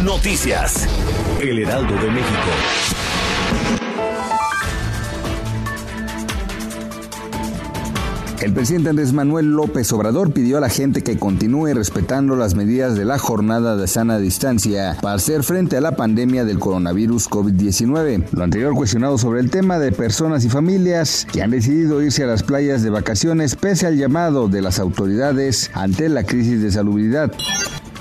Noticias. El Heraldo de México. El presidente Andrés Manuel López Obrador pidió a la gente que continúe respetando las medidas de la jornada de sana distancia para hacer frente a la pandemia del coronavirus COVID-19. Lo anterior cuestionado sobre el tema de personas y familias que han decidido irse a las playas de vacaciones pese al llamado de las autoridades ante la crisis de salubridad.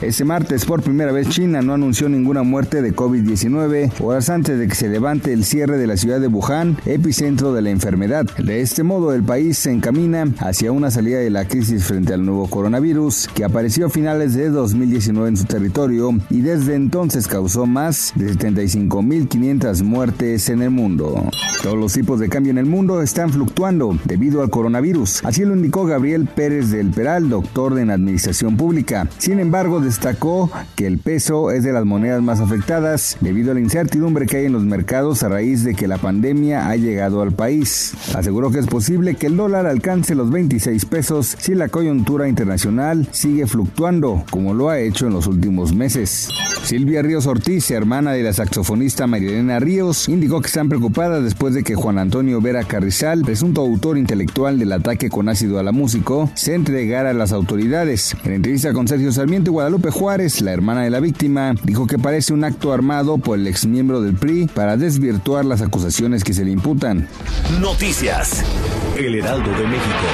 Este martes, por primera vez, China no anunció ninguna muerte de COVID-19 horas antes de que se levante el cierre de la ciudad de Wuhan, epicentro de la enfermedad. De este modo, el país se encamina hacia una salida de la crisis frente al nuevo coronavirus, que apareció a finales de 2019 en su territorio y desde entonces causó más de 75.500 muertes en el mundo. Todos los tipos de cambio en el mundo están fluctuando debido al coronavirus. Así lo indicó Gabriel Pérez del Peral, doctor en Administración Pública. Sin embargo, destacó que el peso es de las monedas más afectadas debido a la incertidumbre que hay en los mercados a raíz de que la pandemia ha llegado al país. Aseguró que es posible que el dólar alcance los 26 pesos si la coyuntura internacional sigue fluctuando, como lo ha hecho en los últimos meses. Silvia Ríos Ortiz, hermana de la saxofonista Marilena Ríos, indicó que están preocupadas después de que Juan Antonio Vera Carrizal, presunto autor intelectual del ataque con ácido a la músico, se entregara a las autoridades. En entrevista con Sergio Sarmiento Guadalupe Juárez, la hermana de la víctima, dijo que parece un acto armado por el exmiembro del PRI para desvirtuar las acusaciones que se le imputan. Noticias. El Heraldo de México.